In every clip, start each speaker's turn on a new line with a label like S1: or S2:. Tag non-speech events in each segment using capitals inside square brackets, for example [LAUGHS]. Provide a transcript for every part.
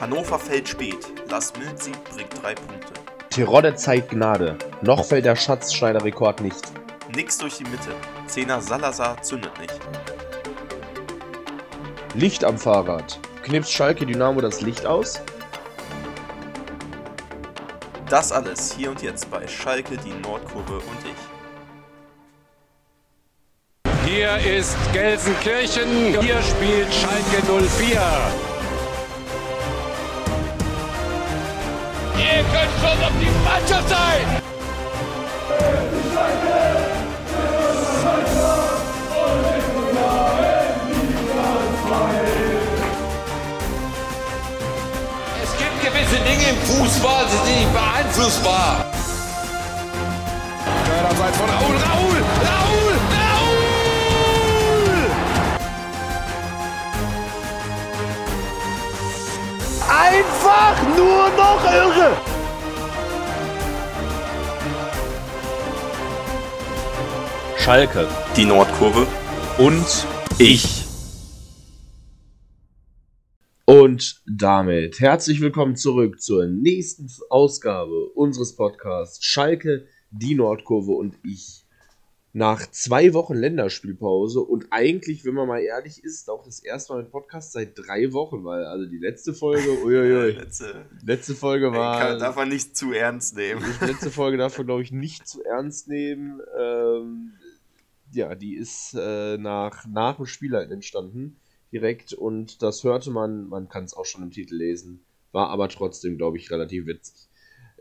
S1: Hannover fällt spät. Lars Milzig bringt drei Punkte.
S2: Tirode zeigt Gnade. Noch fällt der Schatzschneider-Rekord nicht.
S1: Nix durch die Mitte. Zehner Salazar zündet nicht.
S2: Licht am Fahrrad. Knipst Schalke Dynamo das Licht aus?
S1: Das alles hier und jetzt bei Schalke, die Nordkurve und ich.
S3: Hier ist Gelsenkirchen. Hier spielt Schalke 04.
S4: Ihr könnt schon auf die Mannschaft sein! Es gibt gewisse Dinge im Fußball, die sind nicht beeinflussbar.
S3: Abseits von Raul,
S2: Einfach nur noch irre! Schalke
S1: Die Nordkurve
S2: und
S1: ich.
S2: Und damit herzlich willkommen zurück zur nächsten Ausgabe unseres Podcasts Schalke, die Nordkurve und ich. Nach zwei Wochen Länderspielpause und eigentlich, wenn man mal ehrlich ist, auch das erste Mal mit Podcast seit drei Wochen, weil also die letzte Folge, [LAUGHS] uiuiui,
S1: Letzte,
S2: letzte Folge war.
S1: kann, darf man nicht zu ernst nehmen.
S2: Die letzte Folge darf man, glaube ich, nicht zu ernst nehmen. Ähm, ja, die ist äh, nach, nach dem Spiel halt entstanden, direkt. Und das hörte man, man kann es auch schon im Titel lesen, war aber trotzdem, glaube ich, relativ witzig.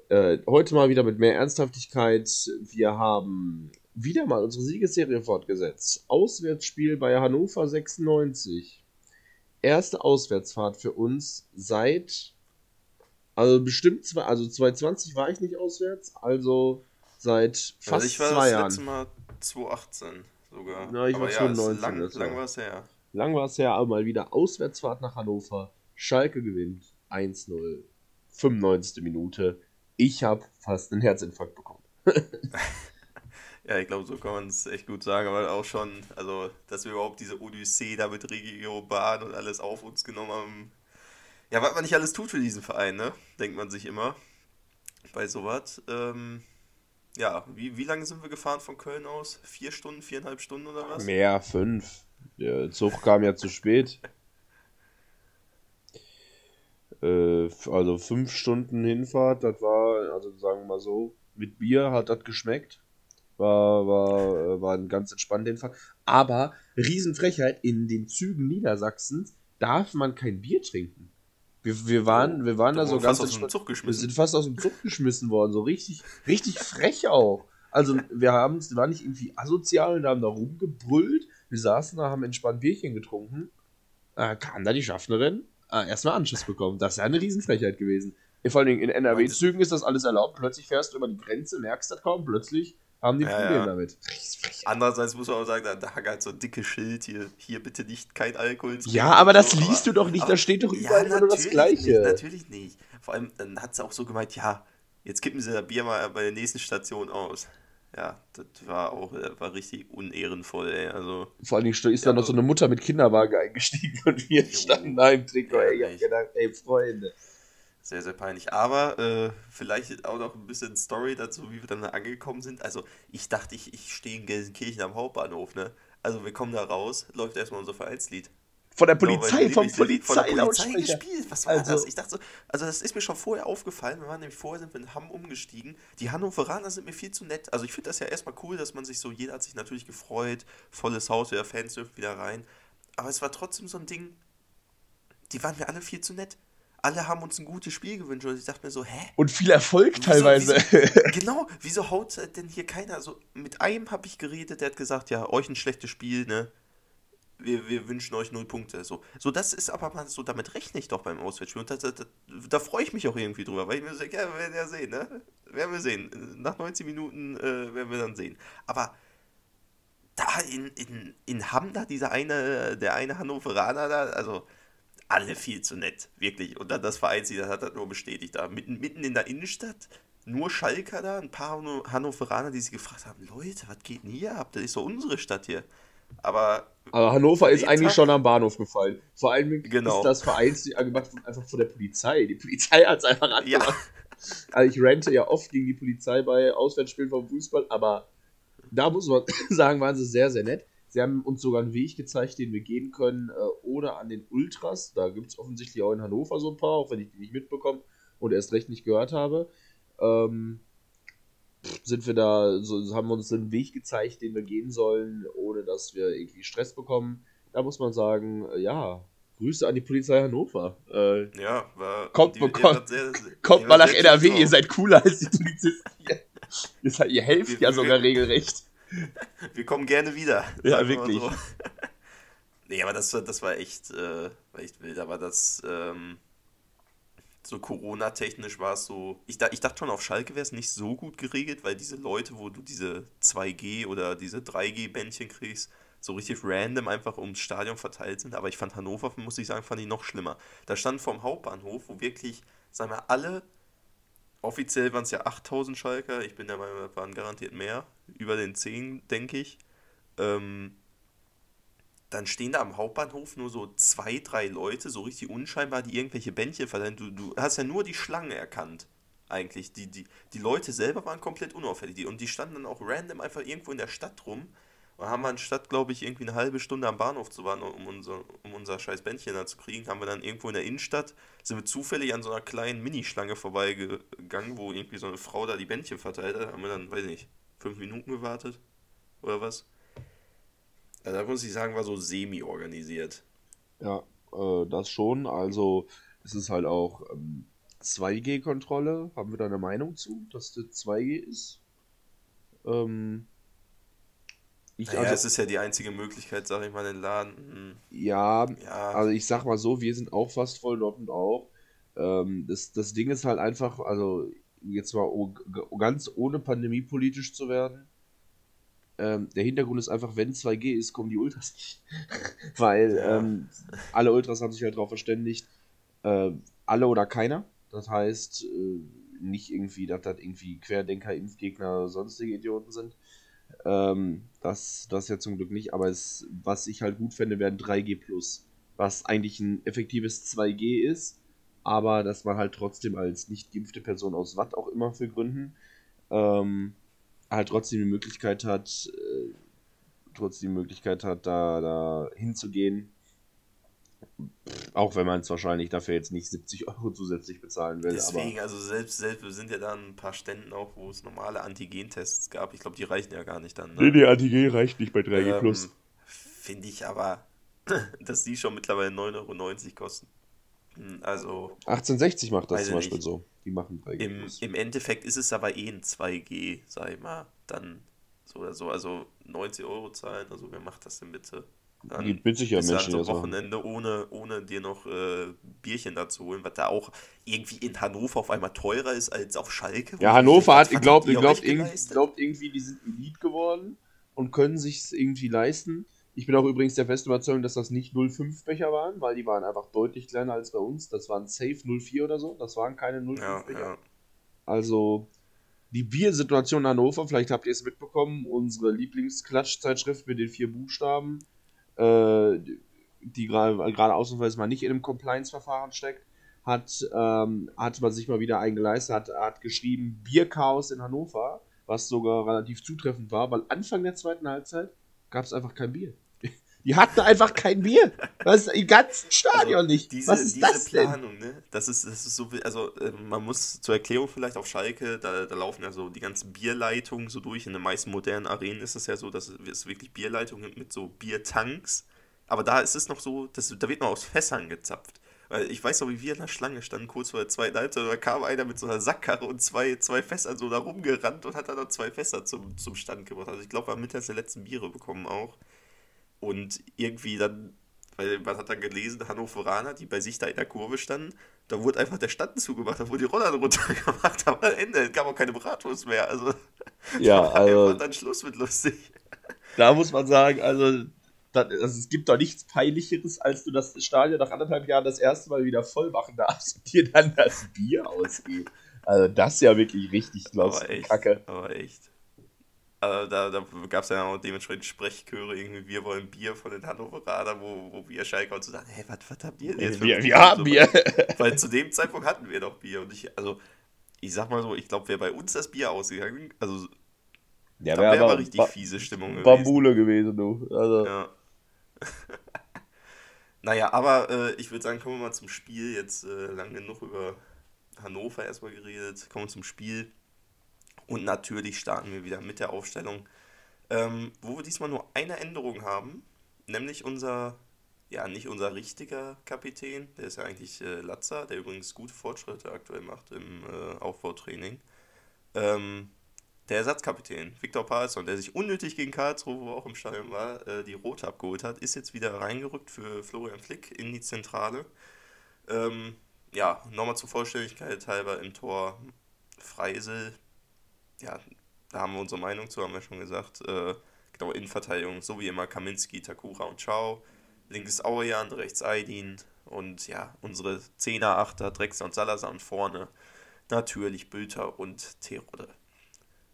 S2: Äh, heute mal wieder mit mehr Ernsthaftigkeit. Wir haben wieder mal unsere Siegesserie fortgesetzt. Auswärtsspiel bei Hannover 96. Erste Auswärtsfahrt für uns seit also bestimmt zwei, also 2020 war ich nicht auswärts, also seit fast
S1: also ich war
S2: zwei
S1: das
S2: Jahren.
S1: letzte Mal 2018 sogar.
S2: Ja, ich war
S1: Aber ja,
S2: 2019
S1: ist lang,
S2: das
S1: lang
S2: war.
S1: war es her.
S2: Lang war es ja, aber mal wieder Auswärtsfahrt nach Hannover. Schalke gewinnt 1-0. 95. Minute. Ich habe fast einen Herzinfarkt bekommen. [LAUGHS]
S1: Ja, ich glaube, so kann man es echt gut sagen, aber auch schon, also, dass wir überhaupt diese Odyssee da mit Regio Bahn und alles auf uns genommen haben. Ja, was man nicht alles tut für diesen Verein, ne? Denkt man sich immer bei sowas. Ähm, ja, wie, wie lange sind wir gefahren von Köln aus? Vier Stunden, viereinhalb Stunden oder was?
S2: Mehr, fünf. Der Zug kam ja zu spät. Äh, also fünf Stunden Hinfahrt, das war, also sagen wir mal so, mit Bier hat das geschmeckt. War, war, äh, war ein ganz entspannter Hinfahrt. Aber Riesenfrechheit, in den Zügen Niedersachsens darf man kein Bier trinken. Wir, wir waren, wir waren da
S1: Da
S2: so
S1: wir
S2: ganz
S1: aus dem. Zug
S2: Wir
S1: geschmissen.
S2: sind fast aus dem Zug geschmissen worden, so richtig, richtig frech auch. Also wir haben, wir waren nicht irgendwie asozial und haben da rumgebrüllt. Wir saßen da, haben entspannt Bierchen getrunken. Äh, kam da die Schaffnerin, äh, erstmal Anschiss bekommen. Das ist ja eine Riesenfrechheit gewesen. Vor allen Dingen in NRW-Zügen ist das alles erlaubt. Plötzlich fährst du über die Grenze, merkst das kaum, plötzlich haben die
S1: Ja,
S2: Probleme
S1: ja.
S2: damit.
S1: Andererseits muss man auch sagen, da, da hängt halt so ein dickes Schild hier, hier bitte nicht kein Alkohol. trinken
S2: Ja, aber das
S1: so,
S2: liest du doch nicht, da steht doch überall immer nur das
S1: natürlich
S2: Gleiche.
S1: Nicht, natürlich nicht. Vor allem, dann hat sie auch so gemeint, ja, jetzt kippen sie das Bier mal bei der nächsten Station aus. Ja, das war auch äh, war richtig unehrenvoll, ey. Also,
S2: Vor allen Dingen ist
S1: Ja,
S2: da noch so eine Mutter mit Kinderwagen eingestiegen [LAUGHS] und wir standen da im Trikot. Ey, ich hab gedacht, ey, Freunde.
S1: Sehr, sehr peinlich. Aber äh, vielleicht auch noch ein bisschen Story dazu, wie wir dann da angekommen sind. Also, ich dachte, ich, ich stehe in Gelsenkirchen am Hauptbahnhof, ne? Also, wir kommen da raus, läuft erstmal unser Vereinslied.
S2: Von der
S1: Genau,
S2: Polizei, vom Polizei,
S1: von der Polizei gespielt. Was war
S2: Also-
S1: das? Ich dachte so, also das ist mir schon vorher aufgefallen. Wir waren nämlich vorher sind wir in Hamm umgestiegen. Die Hannoveraner sind mir viel zu nett. Also ich finde das ja erstmal cool, dass man sich so, jeder hat sich natürlich gefreut, volles Haus, wieder Fans dürfen wieder rein. Aber es war trotzdem so ein Ding, die waren mir alle viel zu nett. Alle haben uns ein gutes Spiel gewünscht und ich dachte mir so, hä?
S2: Und viel Erfolg
S1: Wieso-
S2: teilweise.
S1: Wieso, [LAUGHS] genau, wieso haut denn hier keiner? Also mit einem habe ich geredet, der hat gesagt, ja, euch ein schlechtes Spiel, ne? Wir, wir wünschen euch null Punkte. So. so, das ist aber mal so, damit rechne ich doch beim Auswärtsspiel. Und da, da, da, freue ich mich auch irgendwie drüber, weil ich mir so denke, ja, wir werden ja sehen, ne? Werden wir sehen. Nach 90 Minuten äh, werden wir dann sehen. Aber da in, in, in Hamm, da dieser eine, der eine Hannoveraner da, also alle viel zu nett, wirklich. Und dann das Vereinslied, das hat das nur bestätigt. Da mitten, mitten in der Innenstadt, nur Schalker da, ein paar Hanno- Hannoveraner, die sich gefragt haben, Leute, was geht denn hier ab? Das ist doch unsere Stadt hier. Aber
S2: Aber Hannover ist eigentlich
S1: Tag-
S2: schon am Bahnhof gefallen. Vor allem
S1: Genau.
S2: ist das Vereinslied gemacht einfach von der Polizei. Die Polizei hat es einfach
S1: ja,
S2: angemacht. Also ich rente ja oft gegen die Polizei bei Auswärtsspielen vom Fußball, aber da muss man [LAUGHS] sagen, waren sie sehr, sehr nett. Sie haben uns sogar einen Weg gezeigt, den wir gehen können, äh, oder an den Ultras. Da gibt es offensichtlich auch in Hannover so ein paar, auch wenn ich die nicht mitbekomme und erst recht nicht gehört habe. Ähm, sind wir da, so, haben wir uns einen Weg gezeigt, den wir gehen sollen, ohne dass wir irgendwie Stress bekommen. Da muss man sagen, äh, ja, Grüße an die Polizei Hannover. Äh,
S1: ja, war.
S2: Kommt-
S1: die-
S2: kommt-
S1: wart sehr-
S2: Kommt mal nach
S1: sehr
S2: NRW, ihr seid cooler als die Polizisten hier. [LAUGHS] ihr, seid, ihr helft
S1: Wir-
S2: ja
S1: wir-
S2: sogar regelrecht. [LAUGHS]
S1: Wir kommen gerne wieder.
S2: Ja,
S1: wir
S2: wirklich.
S1: So. [LAUGHS] nee, aber das, war- das war echt, äh, war echt wild. Aber das, ähm, so Corona-technisch war es so. Ich, da, ich dachte schon, auf Schalke wäre es nicht so gut geregelt, weil diese Leute, wo du diese 2G oder diese 3G-Bändchen kriegst, so richtig random einfach ums Stadion verteilt sind. Aber ich fand Hannover, muss ich sagen, fand ich noch schlimmer. Da stand vorm Hauptbahnhof, wo wirklich, sagen wir, alle offiziell waren es ja 8000 Schalker, ich bin der Meinung, es waren garantiert mehr, über den 10, denke ich. Ähm, dann stehen da am Hauptbahnhof nur so zwei, drei Leute, so richtig unscheinbar, die irgendwelche Bändchen verteilen. Du, du hast ja nur die Schlange erkannt, eigentlich. Die, die, die Leute selber waren komplett unauffällig. Und die standen dann auch random einfach irgendwo in der Stadt rum und haben anstatt, glaube ich, irgendwie eine halbe Stunde am Bahnhof zu warten, um unser, um unser scheiß Bändchen da zu kriegen, haben wir dann irgendwo in der Innenstadt, sind wir zufällig an so einer kleinen Minischlange vorbeigegangen, wo irgendwie so eine Frau da die Bändchen verteilt hat. Haben wir dann, weiß ich nicht, fünf Minuten gewartet oder was? Also da muss ich sagen, war so semi-organisiert.
S2: Ja, äh, das schon. Also, es ist halt auch ähm, 2G-Kontrolle. Haben wir da eine Meinung zu, dass das 2G ist? Ähm, ich,
S1: Naja, es
S2: also,
S1: ist ja die einzige Möglichkeit, sag ich mal, den Laden. hm,
S2: ja,
S1: Ja,
S2: Also ich sag mal so, wir sind auch fast voll Dortmund auch. Ähm, das, das Ding ist halt einfach, also jetzt mal ganz ohne pandemiepolitisch zu werden. Ähm, der Hintergrund ist einfach, wenn 2G ist, kommen die Ultras nicht. [LAUGHS] Weil
S1: Ja.
S2: ähm, alle Ultras haben sich halt darauf verständigt, äh, alle oder keiner. Das heißt, äh, nicht irgendwie, dass das irgendwie Querdenker, Impfgegner, sonstige Idioten sind. Ähm, das, das ja zum Glück nicht, aber es, was ich halt gut fände, wäre ein 3G Plus, was eigentlich ein effektives 2G ist, aber dass man halt trotzdem als nicht geimpfte Person aus was auch immer für Gründen ähm, halt trotzdem die Möglichkeit hat, äh, trotzdem die Möglichkeit hat, da, da hinzugehen. Auch wenn man es wahrscheinlich dafür jetzt nicht 70 Euro zusätzlich bezahlen will.
S1: deswegen, also selbst, selbst wir sind ja da an ein paar Ständen auch, wo es normale Antigen-Tests gab. Ich glaube, die reichen ja gar nicht dann. Ne?
S2: die Antigen reicht nicht bei 3G
S1: Ähm, Finde ich aber, [LAUGHS] dass die schon mittlerweile 9,90 Euro kosten. Hm, Also
S2: 1860 macht das zum Beispiel
S1: nicht.
S2: so. Die machen 3G
S1: im,
S2: Plus.
S1: im Endeffekt ist es aber eh ein 2G, sag ich mal, dann so oder so. Also 90 Euro zahlen, also wer macht das denn bitte? Dann
S2: Geht mit
S1: an
S2: Menschen,
S1: so einem
S2: machen.
S1: Wochenende, ohne, ohne dir noch äh, Bierchen dazu holen, was da auch irgendwie in Hannover auf einmal teurer ist als auf Schalke.
S2: Ja, Hannover hat, glaubt, glaubt,
S1: geleistet?
S2: glaubt irgendwie, die sind Elite geworden und können sich irgendwie leisten. Ich bin auch übrigens der festen Überzeugung, dass das nicht 05 Becher waren, weil die waren einfach deutlich kleiner als bei uns. Das waren safe 04 oder so. Das waren keine 05
S1: Ja,
S2: Becher.
S1: ja.
S2: Also die Biersituation in Hannover, vielleicht habt ihr es mitbekommen, unsere Lieblingsklatschzeitschrift mit den vier Buchstaben, äh, die gerade ausnahmsweise mal nicht in einem Compliance-Verfahren steckt, hat, ähm, hat man sich mal wieder eingeleistet, hat, hat geschrieben Bierchaos in Hannover, was sogar relativ zutreffend war, weil Anfang der zweiten Halbzeit gab es einfach kein Bier. Die hatten einfach kein Bier. Das ist im ganzen Stadion
S1: Also,
S2: nicht.
S1: Diese,
S2: was ist
S1: diese
S2: das denn?
S1: Planung, ne? Das ist, das ist so, also äh, man muss zur Erklärung vielleicht auf Schalke, da, da laufen ja so die ganzen Bierleitungen so durch. In den meisten modernen Arenen ist es ja so, dass es wirklich Bierleitungen gibt mit so Biertanks. Aber da ist es noch so, dass, da wird noch aus Fässern gezapft. Weil ich weiß noch, wie wir in der Schlange standen, kurz vor der zweiten Halbzeit, da kam einer mit so einer Sackkarre und zwei, zwei Fässern so da rumgerannt und hat dann noch zwei Fässer zum, zum Stand gebracht. Also ich glaube, wir haben mittags die letzten Biere bekommen auch. Und irgendwie dann, weil man hat dann gelesen, Hannoveraner, die bei sich da in der Kurve standen, da wurde einfach der Stand zugemacht, da wurde die Roller [LAUGHS] runtergemacht, aber am Ende gab auch keine Bratwurst mehr. Also, [LAUGHS]
S2: Ja,
S1: da war
S2: also
S1: dann Schluss mit lustig. [LAUGHS]
S2: da muss man sagen, also, das, also es gibt doch nichts Peinlicheres, als du das Stadion nach anderthalb Jahren das erste Mal wieder voll machen darfst und dir dann das Bier ausgeht. Also das ist ja wirklich richtig
S1: Aber
S2: los.
S1: echt,
S2: Kacke.
S1: aber echt. Also da, da gab es ja auch dementsprechend Sprechchöre, irgendwie, wir wollen Bier von den Hannoveraner, wo, wo wir Schalke und so sagen, hey, was, was habt ihr denn jetzt?
S2: Wir, wir haben
S1: So,
S2: Bier.
S1: Weil, weil zu dem Zeitpunkt hatten wir doch Bier. Und ich, also, ich sag mal so, ich glaube, wäre bei uns das Bier ausgegangen, also
S2: Ja,
S1: da
S2: wär
S1: wäre
S2: aber
S1: richtig
S2: Ba-
S1: fiese Stimmung gewesen.
S2: Bambule gewesen, du. Also,
S1: Ja. [LAUGHS] naja, aber äh, ich würde sagen, kommen wir mal zum Spiel. Jetzt äh, lang genug über Hannover erstmal geredet. Kommen wir zum Spiel. Und natürlich starten wir wieder mit der Aufstellung, ähm, wo wir diesmal nur eine Änderung haben. Nämlich unser, ja, nicht unser richtiger Kapitän. Der ist ja eigentlich äh, Latzer, der übrigens gute Fortschritte aktuell macht im äh, Aufbautraining. Ähm, der Ersatzkapitän, Viktor Palsson, der sich unnötig gegen Karlsruhe, wo er auch im Stadion war, äh, die Rote abgeholt hat, ist jetzt wieder reingerückt für Florian Flick in die Zentrale. Ähm, ja, nochmal zur Vollständigkeit halber im Tor Freisel. Ja, da haben wir unsere Meinung zu, haben wir schon gesagt. Äh, genau, Innenverteidigung, so wie immer Kaminski, Takura und Chao. Links Auerjan, rechts Aydin und ja, unsere Zehner, Achter, Drexler und Salazar und vorne natürlich Bülter und Terode.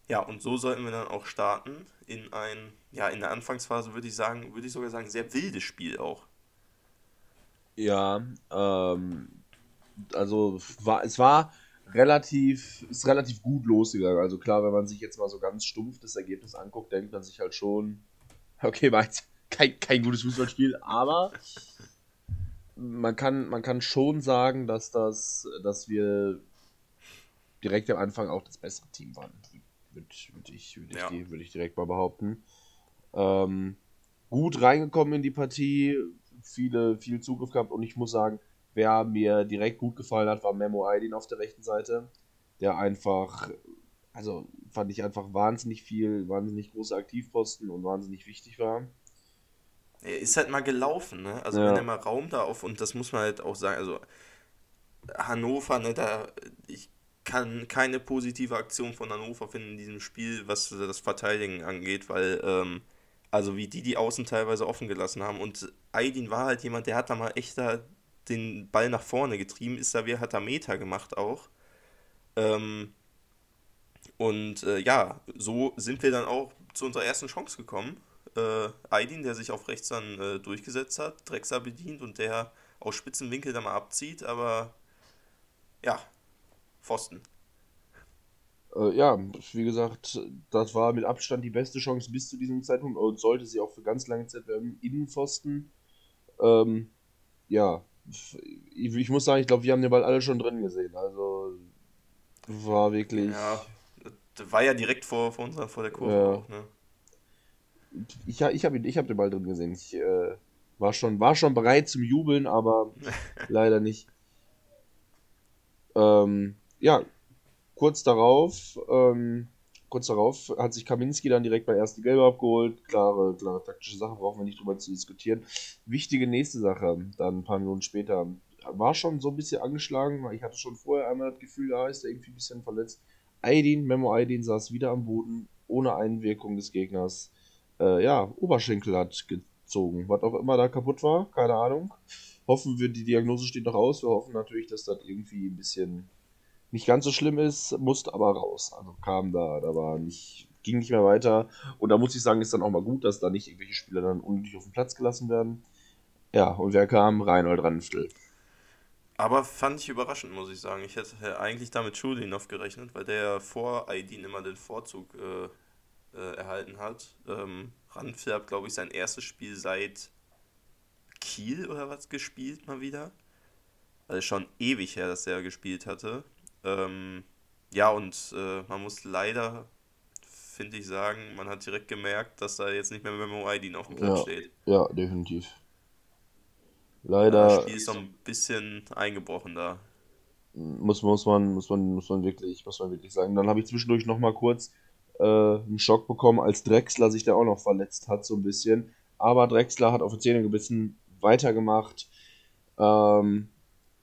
S1: Ja, und so sollten wir dann auch starten in ein, ja, in der Anfangsphase würde ich sagen, würde ich sogar sagen, sehr wildes Spiel auch.
S2: Ja, ähm, also war, es war relativ, ist relativ gut losgegangen. Also klar, wenn man sich jetzt mal so ganz stumpf das Ergebnis anguckt, denkt man sich halt schon, [LAUGHS] okay, war jetzt kein, kein gutes Fußballspiel, aber man kann, man kann schon sagen, dass das, dass wir direkt am Anfang auch das bessere Team waren. Würde würd ich, würd ich,
S1: Ja.
S2: würd ich direkt mal behaupten. Ähm, gut reingekommen in die Partie, viele, viel Zugriff gehabt und ich muss sagen, wer mir direkt gut gefallen hat, war Memo Aydin auf der rechten Seite, der einfach, also fand ich einfach wahnsinnig viel, wahnsinnig große Aktivposten und wahnsinnig wichtig war.
S1: Er ist halt mal gelaufen, ne? Also
S2: Ja.
S1: wenn er mal Raum da auf, und das muss man halt auch sagen, also Hannover, ne, da, ich kann keine positive Aktion von Hannover finden in diesem Spiel, was das Verteidigen angeht, weil, ähm, also wie die die Außen teilweise offen gelassen haben und Aydin war halt jemand, der hat da mal echt da den Ball nach vorne getrieben, ist da, wer hat da Meter gemacht auch. Ähm, und äh, ja, so sind wir dann auch zu unserer ersten Chance gekommen. Äh, Aydin, der sich auf rechts dann äh, durchgesetzt hat, Drexler bedient und der aus spitzen Winkel da mal abzieht, aber ja, Pfosten.
S2: Äh, ja, wie gesagt, das war mit Abstand die beste Chance bis zu diesem Zeitpunkt und sollte sie auch für ganz lange Zeit werden. Innenpfosten. Ähm, ja, ich, ich muss sagen, ich glaube, wir haben den Ball alle schon drin gesehen. Also war wirklich.
S1: Ja, war ja direkt vor, vor, unserer, vor der Kurve
S2: Ja.
S1: auch, ne?
S2: Ich, ich habe ich hab den Ball drin gesehen. Ich äh, war, schon, war schon bereit zum Jubeln, aber [LAUGHS] leider nicht. Ähm, ja, kurz darauf, ähm, kurz darauf hat sich Kaminski dann direkt bei erste Gelbe abgeholt. Klare, klare taktische Sache, brauchen wir nicht drüber zu diskutieren. Wichtige nächste Sache, dann ein paar Minuten später, war schon so ein bisschen angeschlagen, weil ich hatte schon vorher einmal das Gefühl, da ist er irgendwie ein bisschen verletzt. Aydin, Memo Aydin saß wieder am Boden, ohne Einwirkung des Gegners. Äh, ja, Oberschenkel hat gezogen. Was auch immer da kaputt war, keine Ahnung. Hoffen wir, die Diagnose steht noch aus. Wir hoffen natürlich, dass das irgendwie ein bisschen nicht ganz so schlimm ist, musste aber raus. Also kam da, da war nicht, ging nicht mehr weiter. Und da muss ich sagen, ist dann auch mal gut, dass da nicht irgendwelche Spieler dann unnötig auf den Platz gelassen werden. Ja, und wer kam? Reinhold Ranftel.
S1: Aber fand ich überraschend, muss ich sagen. Ich hätte eigentlich damit Schulinov gerechnet, weil der vor Aydin immer den Vorzug äh, äh, erhalten hat. Ähm, Ranfil hat, glaube ich, sein erstes Spiel seit Kiel oder was gespielt mal wieder. Also schon ewig her, dass er gespielt hatte. Ähm, ja, und äh, man muss leider, finde ich, sagen, man hat direkt gemerkt, dass da jetzt nicht mehr Memo Aydin auf dem Platz
S2: Ja.
S1: steht.
S2: Ja, definitiv.
S1: Das
S2: Leider
S1: Spiel ist so ein bisschen eingebrochen da.
S2: muss, muss, man, muss, man, muss, man wirklich, muss man wirklich sagen. Dann habe ich zwischendurch noch mal kurz äh, einen Schock bekommen, als Drexler sich da auch noch verletzt hat, so ein bisschen. Aber Drexler hat auf die Zähne gebissen, weitergemacht ähm,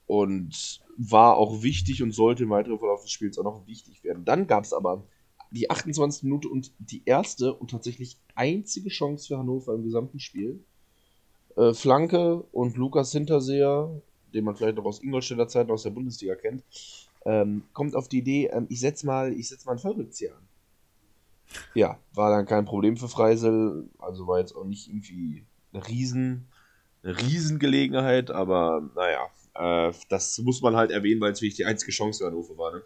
S2: und war auch wichtig und sollte im weiteren Verlauf des Spiels auch noch wichtig werden. Dann gab es aber die 28. Minute und die erste und tatsächlich einzige Chance für Hannover im gesamten Spiel. Äh, Flanke und Lukas Hinterseher, den man vielleicht noch aus Ingolstädter Zeiten aus der Bundesliga kennt, ähm, kommt auf die Idee, ähm, ich setze mal, ich setz mal einen Vollrückzieher an. Ja, war dann kein Problem für Freisel. Also war jetzt auch nicht irgendwie eine riesen, eine Riesengelegenheit, aber naja, äh, das muss man halt erwähnen, weil es wirklich die einzige Chance für Hannover war. Ne?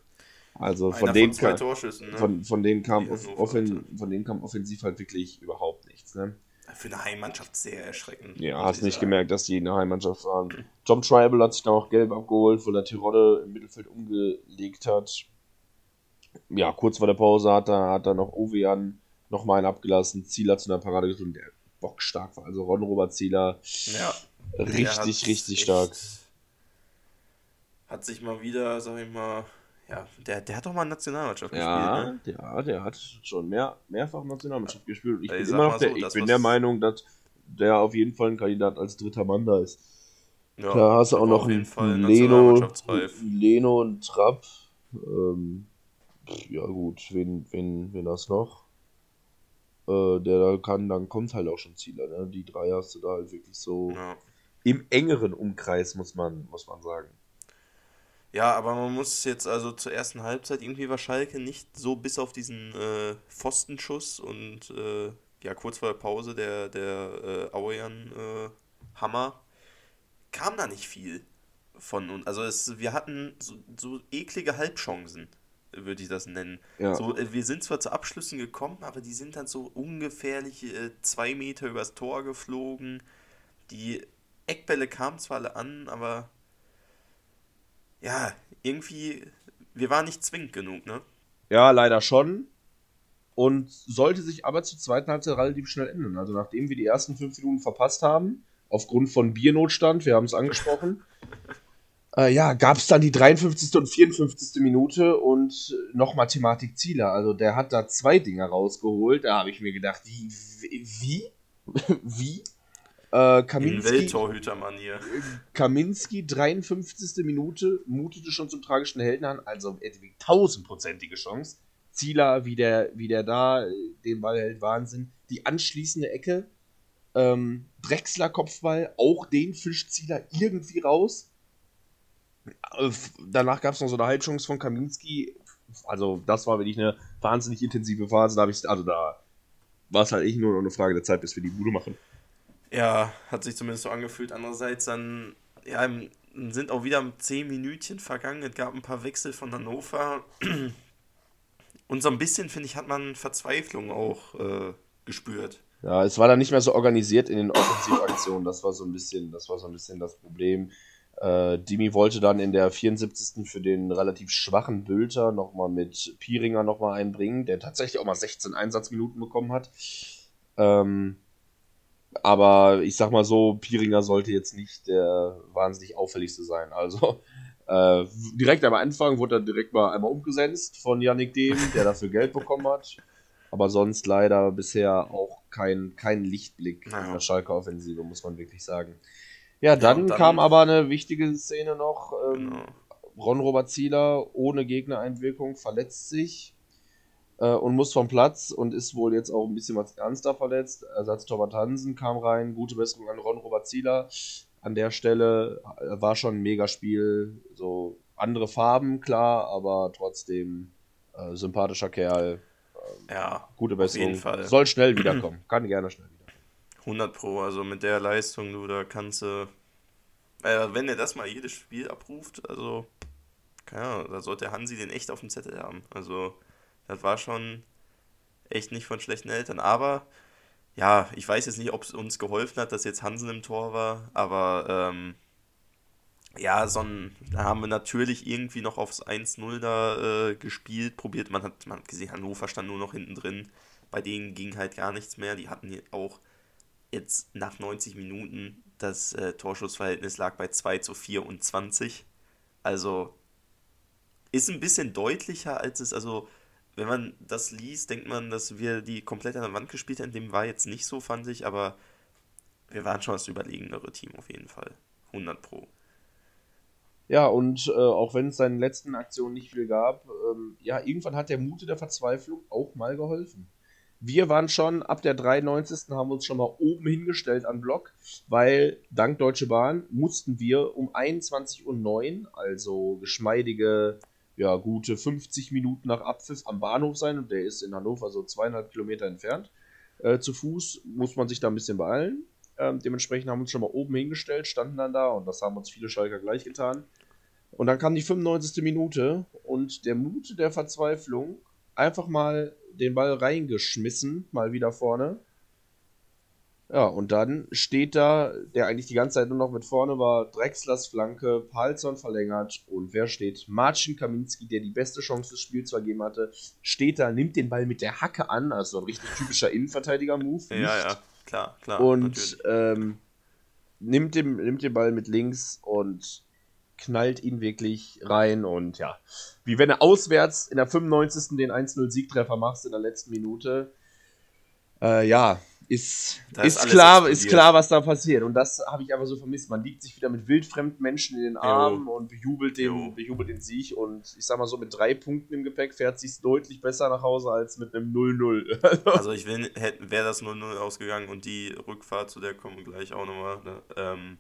S2: Also von denen,
S1: von ne?
S2: von, von, denen kam offen, von denen kam offensiv halt wirklich überhaupt nichts. Ne?
S1: Für eine Heimmannschaft sehr erschreckend.
S2: Ja, hast
S1: ich
S2: nicht
S1: sagen.
S2: gemerkt, dass die in der Heimmannschaft waren. Tom Tribal hat sich dann auch gelb abgeholt, wo der Tirode im Mittelfeld umgelegt hat. Ja, kurz vor der Pause hat er, hat er noch Ovean nochmal einen abgelassen. Zieler zu einer Parade getrunken, der bockstark war. Also Ron Robert Zieler,
S1: Ja.
S2: Richtig, richtig stark.
S1: Hat sich mal wieder, sag ich mal, ja, der, der hat doch mal Nationalmannschaft
S2: Ja,
S1: gespielt, ne?
S2: der, der hat schon mehr, mehrfach Nationalmannschaft gespielt. Ich
S1: Ey,
S2: bin immer noch der,
S1: so,
S2: ich
S1: das,
S2: bin der Meinung, dass der auf jeden Fall ein Kandidat als dritter Mann da ist.
S1: Ja,
S2: Da hast du
S1: der
S2: auch noch einen Leno, Leno und Trapp. Ähm, ja gut, wen, wen, wen das noch? Äh, der da kann, dann kommt halt auch schon Zieler, ne? Die drei hast du da halt wirklich so
S1: Ja.
S2: im engeren Umkreis, muss man, muss man sagen.
S1: Ja, aber man muss jetzt also zur ersten Halbzeit irgendwie war Schalke nicht so bis auf diesen äh, Pfostenschuss und äh, ja kurz vor der Pause der, der äh, Auean äh, Hammer kam da nicht viel von uns. Also es, wir hatten so, so eklige Halbchancen, würde ich das nennen.
S2: Ja.
S1: So, äh, wir sind zwar zu Abschlüssen gekommen, aber die sind dann so ungefährlich äh, zwei Meter übers Tor geflogen. Die Eckbälle kamen zwar alle an, aber ja, irgendwie, wir waren nicht zwingend genug, ne?
S2: Ja, leider schon. Und sollte sich aber zur zweiten Halbzeit relativ schnell ändern. Also nachdem wir die ersten fünf Minuten verpasst haben, aufgrund von Biernotstand, wir haben es angesprochen, [LAUGHS] äh, ja, gab es dann die 53. und 54. Minute und nochmal Thematik Zieler. Also der hat da zwei Dinger rausgeholt. Da habe ich mir gedacht, wie? Wie? wie? Äh,
S1: In
S2: Kaminski,
S1: Welttorhütermanier. [LAUGHS]
S2: Kaminski, 53. Minute, mutete schon zum tragischen Helden an. Also hatte tausendprozentige Chance. Zieler, wie der, wie der da den Ball hält, Wahnsinn. Die anschließende Ecke, ähm, Drechsler Kopfball, auch den fischt Zieler irgendwie raus. Äh, Danach gab es noch so eine Halbchance von Kaminski. Also, das war wirklich eine wahnsinnig intensive Phase. Da hab ich, also da war es halt echt nur noch eine Frage der Zeit, bis wir die Bude machen.
S1: Ja, hat sich zumindest so angefühlt. Andererseits dann, ja, sind auch wieder zehn Minütchen vergangen. Es gab ein paar Wechsel von Hannover. Und so ein bisschen, finde ich, hat man Verzweiflung auch äh, gespürt.
S2: Ja, es war dann nicht mehr so organisiert in den Offensivaktionen. Das war so ein bisschen, das war so ein bisschen das Problem. Äh, Dimi wollte dann in der 74. für den relativ schwachen Bülter nochmal mit Pieringer nochmal einbringen, der tatsächlich auch mal 16 Einsatzminuten bekommen hat. Ähm, aber ich sag mal so, Pieringer sollte jetzt nicht der wahnsinnig auffälligste sein. Also äh, direkt am Anfang wurde er direkt mal einmal umgesetzt von Yannick Dehm, der dafür Geld bekommen hat. Aber sonst leider bisher auch kein, kein Lichtblick in
S1: Naja.
S2: der Schalke Offensive, muss man wirklich sagen. Ja, dann,
S1: und dann-
S2: kam aber eine wichtige Szene noch. Ähm,
S1: Genau.
S2: Ron-Robert Zieler ohne Gegnereinwirkung verletzt sich äh, und muss vom Platz und ist wohl jetzt auch ein bisschen was ernster verletzt. Ersatz Torwart Hansen kam rein. Gute Besserung an Ron-Robert Zieler. An der Stelle äh, war schon ein Megaspiel. So andere Farben, klar, aber trotzdem äh, sympathischer Kerl.
S1: Ja,
S2: Gute
S1: auf
S2: Besserung.
S1: jeden Fall.
S2: Soll schnell wiederkommen. [CLEARS THROAT] Kann gerne schnell wieder.
S1: 100 Pro, also mit der Leistung, du, da kannst du. Äh, wenn er das mal jedes Spiel abruft, also. Keine Ahnung, da sollte Hansi den echt auf dem Zettel haben. Also, das war schon echt nicht von schlechten Eltern. Aber, ja, ich weiß jetzt nicht, ob es uns geholfen hat, dass jetzt Hansen im Tor war, aber, ähm, ja, so ein, da haben wir natürlich irgendwie noch aufs 1-0 da äh, gespielt, probiert. Man hat, man hat gesehen, Hannover stand nur noch hinten drin. Bei denen ging halt gar nichts mehr. Die hatten auch jetzt nach 90 Minuten das äh, Torschussverhältnis lag bei 2 zu 24. Also ist ein bisschen deutlicher, als es, also wenn man das liest, denkt man, dass wir die komplett an der Wand gespielt haben. Dem war jetzt nicht so, fand ich, aber wir waren schon das überlegenere Team auf jeden Fall. 100 Pro.
S2: Ja, und äh, auch wenn es seinen letzten Aktionen nicht viel gab, ähm, ja, irgendwann hat der Mute der Verzweiflung auch mal geholfen. Wir waren schon ab der 93. haben wir uns schon mal oben hingestellt an Block, weil dank Deutsche Bahn mussten wir um 21.09 Uhr, also geschmeidige ja, gute 50 Minuten nach Abpfiff am Bahnhof sein und der ist in Hannover so zweieinhalb Kilometer entfernt. Äh, zu Fuß muss man sich da ein bisschen beeilen. Ähm, dementsprechend haben wir uns schon mal oben hingestellt, standen dann da und das haben uns viele Schalker gleich getan. Und dann kam die 95. Minute und der Mut der Verzweiflung, einfach mal den Ball reingeschmissen, mal wieder vorne. Ja, und dann steht da, der eigentlich die ganze Zeit nur noch mit vorne war, Drexlers Flanke, Palzon verlängert und wer steht? Marcin Kaminski, der die beste Chance des Spiels vergeben hatte, steht da, nimmt den Ball mit der Hacke an, also ein richtig typischer Innenverteidiger-Move.
S1: Ja, ja, klar, klar.
S2: Und ähm, nimmt, den, nimmt den Ball mit links und knallt ihn wirklich rein und ja, wie wenn du auswärts in der 95. den 1-0-Siegtreffer machst in der letzten Minute. Äh, ja, ist, ist, ist klar, ist klar, was da passiert. Und das habe ich einfach so vermisst. Man liegt sich wieder mit wildfremden Menschen in den Armen jo. und bejubelt den, bejubelt den Sieg. Und ich sag mal so, mit drei Punkten im Gepäck fährt sich deutlich besser nach Hause als mit einem 0-0. [LAUGHS]
S1: also ich wäre das 0-0 ausgegangen und die Rückfahrt, zu der kommen gleich auch nochmal. Ne? Ähm,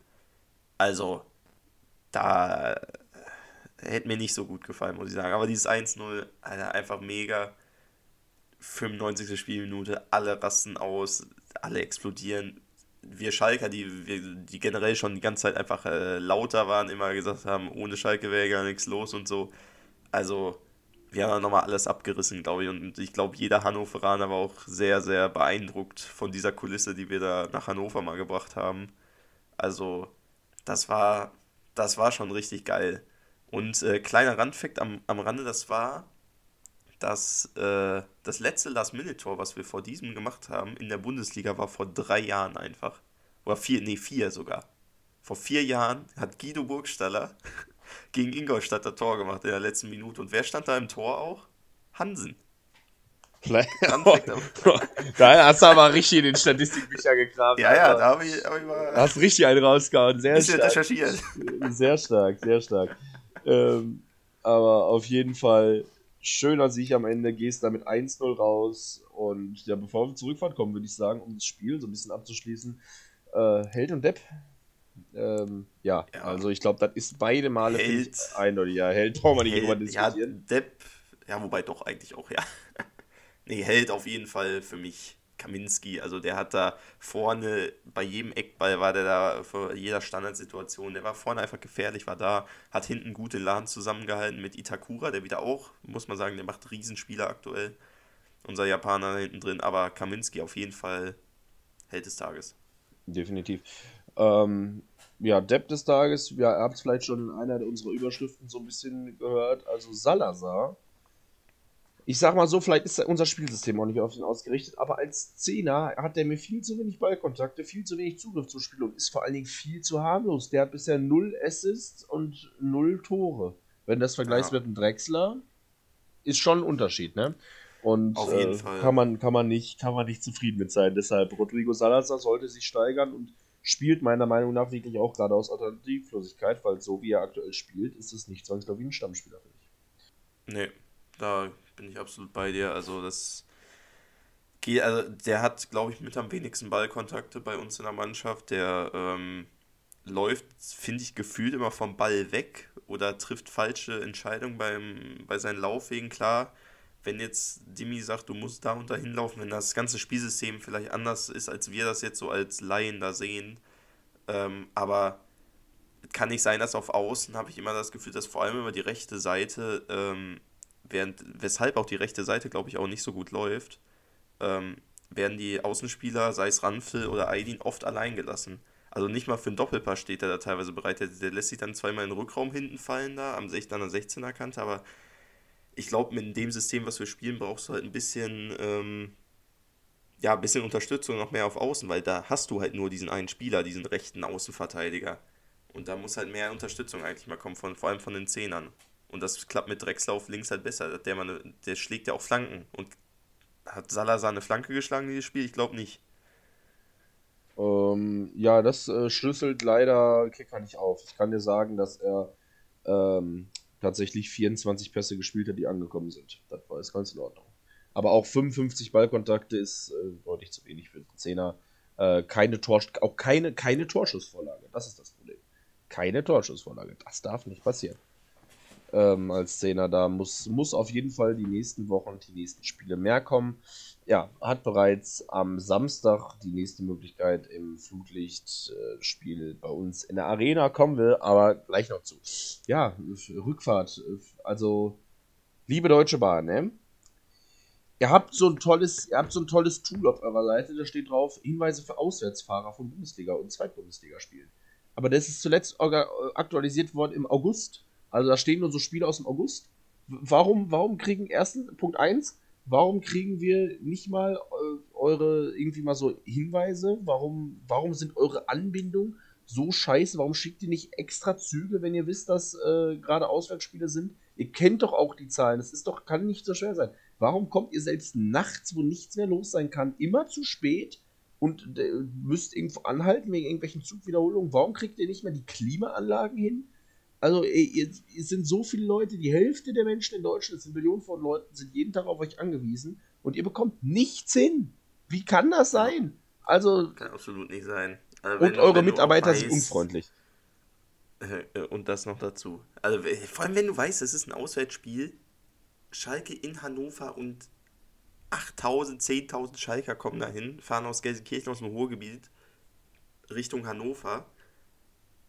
S1: also, da hätte mir nicht so gut gefallen, muss ich sagen. Aber dieses 1-0, einfach mega. 95. Spielminute, alle rasten aus, alle explodieren. Wir Schalker, die, wir, die generell schon die ganze Zeit einfach äh, lauter waren, immer gesagt haben, ohne Schalke wäre gar nichts los und so. Also, wir haben nochmal alles abgerissen, glaube ich. Und ich glaube, jeder Hannoveraner war auch sehr, sehr beeindruckt von dieser Kulisse, die wir da nach Hannover mal gebracht haben. Also, das war, das war schon richtig geil. Und äh, kleiner Randfact am, am Rande, das war das, äh, das letzte Last-Minute-Tor, was wir vor diesem gemacht haben, in der Bundesliga war vor drei Jahren einfach. Oder vier, nee, vier sogar. Vor vier Jahren hat Guido Burgstaller [LAUGHS] gegen Ingolstadt das Tor gemacht in der letzten Minute. Und wer stand da im Tor auch? Hansen. [LAUGHS]
S2: da hast du aber richtig in den Statistikbücher gekramt.
S1: Ja, ja, da habe ich, hab ich mal.
S2: Hast richtig einen rausgehauen. Sehr stark. recherchiert. Sehr stark, sehr stark. ähm, aber auf jeden Fall schöner Sieg am Ende, gehst damit 1-0 raus. Und ja, bevor wir zurückfahren kommen, würde ich sagen, um das Spiel so ein bisschen abzuschließen, äh, Held und Depp. Ähm, ja, ja, also ich glaube, das ist beide Male
S1: Held.
S2: eindeutig. Ja, Held brauchen wir nicht drüber
S1: diskutieren. Ja, Depp, ja, wobei doch eigentlich auch, ja. [LAUGHS] nee, Held auf jeden Fall für mich. Kaminski, also der hat da vorne, bei jedem Eckball war der da für jeder Standardsituation, der war vorne einfach gefährlich, war da, hat hinten gut den Laden zusammengehalten mit Itakura, der wieder auch, muss man sagen, der macht Riesenspieler aktuell, unser Japaner hinten drin, aber Kaminski auf jeden Fall Held des Tages.
S2: Definitiv. Ähm, ja, Depp des Tages, ihr habt es vielleicht schon in einer unserer Überschriften so ein bisschen gehört, also Salazar ich sag mal so, vielleicht ist unser Spielsystem auch nicht auf ihn ausgerichtet, aber als Zehner hat der mir viel zu wenig Ballkontakte, viel zu wenig Zugriff zum Spiel und ist vor allen Dingen viel zu harmlos. Der hat bisher null Assists und null Tore. Wenn das vergleichst ja. mit einem Drexler, ist schon ein Unterschied, ne? Und
S1: Auf jeden äh, Fall.
S2: Kann, man, kann, man nicht, kann man nicht zufrieden mit sein. Deshalb, Rodrigo Salazar sollte sich steigern und spielt meiner Meinung nach wirklich auch gerade aus Alternativlosigkeit, weil so wie er aktuell spielt, ist es nicht zwangsläufig ein Stammspieler für
S1: mich. Nee, da bin ich absolut bei dir. Also das geht, also der hat, glaube ich, mit am wenigsten Ballkontakte bei uns in der Mannschaft. Der ähm, läuft, finde ich, gefühlt immer vom Ball weg oder trifft falsche Entscheidungen beim, bei seinen Laufwegen. Klar, wenn jetzt Dimi sagt, du musst da und da hinlaufen, wenn das ganze Spielsystem vielleicht anders ist, als wir das jetzt so als Laien da sehen. Ähm, aber kann nicht sein, dass auf Außen habe ich immer das Gefühl, dass vor allem über die rechte Seite ähm, während, weshalb auch die rechte Seite, glaube ich, auch nicht so gut läuft, ähm, werden die Außenspieler, sei es Ranfil oder Aydin, oft allein gelassen. Also nicht mal für einen Doppelpass steht er da teilweise bereit. Der, der lässt sich dann zweimal in den Rückraum hinten fallen da, am 16er, 16er Kante, aber ich glaube, mit dem System, was wir spielen, brauchst du halt ein bisschen, ähm, ja, ein bisschen Unterstützung noch mehr auf Außen, weil da hast du halt nur diesen einen Spieler, diesen rechten Außenverteidiger. Und da muss halt mehr Unterstützung eigentlich mal kommen, von, vor allem von den Zehnern. Und das klappt mit Drexler auf links halt besser. Der, Mann, der schlägt ja auch Flanken. Und hat Salazar eine Flanke geschlagen in dieses Spiel? Ich glaube nicht.
S2: Ähm, ja, das äh, schlüsselt leider Kicker nicht auf. Ich kann dir sagen, dass er ähm, tatsächlich 24 Pässe gespielt hat, die angekommen sind. Das war jetzt ganz in Ordnung. Aber auch 55 Ballkontakte ist äh, deutlich zu wenig für den Zehner. Äh, keine Tor, auch keine, keine Torschussvorlage. Das ist das Problem. Keine Torschussvorlage. Das darf nicht passieren. Ähm, als Zehner. Da muss, muss auf jeden Fall die nächsten Wochen, die nächsten Spiele mehr kommen. Ja, hat bereits am Samstag die nächste Möglichkeit im Flutlichtspiel bei uns in der Arena. Kommen wir aber gleich noch zu. Ja, Rückfahrt. Also, liebe Deutsche Bahn, ne? Ihr habt so ein tolles, ihr habt so ein tolles Tool auf eurer Seite, da steht drauf Hinweise für Auswärtsfahrer von Bundesliga und Zweitbundesliga-Spielen. Aber das ist zuletzt aktualisiert worden im August. Also da stehen nur so Spiele aus dem August. Warum, warum kriegen ersten Punkt 1, warum kriegen wir nicht mal äh, eure irgendwie mal so Hinweise? Warum, warum sind eure Anbindungen so scheiße? Warum schickt ihr nicht extra Züge, wenn ihr wisst, dass äh, gerade Auswärtsspiele sind? Ihr kennt doch auch die Zahlen. Das ist doch, kann nicht so schwer sein. Warum kommt ihr selbst nachts, wo nichts mehr los sein kann, immer zu spät und äh, müsst irgendwo anhalten wegen irgendwelchen Zugwiederholungen? Warum kriegt ihr nicht mehr die Klimaanlagen hin? Also, es sind so viele Leute, die Hälfte der Menschen in Deutschland, es sind Millionen von Leuten, sind jeden Tag auf euch angewiesen und ihr bekommt nichts hin. Wie kann das sein? Also.
S1: Kann absolut nicht sein.
S2: Also und eure Mitarbeiter weißt, sind unfreundlich.
S1: Äh, und das noch dazu. Also, vor allem, wenn du weißt, es ist ein Auswärtsspiel, Schalke in Hannover und 8000, 10.000 Schalker kommen dahin, fahren aus Gelsenkirchen aus dem Ruhrgebiet Richtung Hannover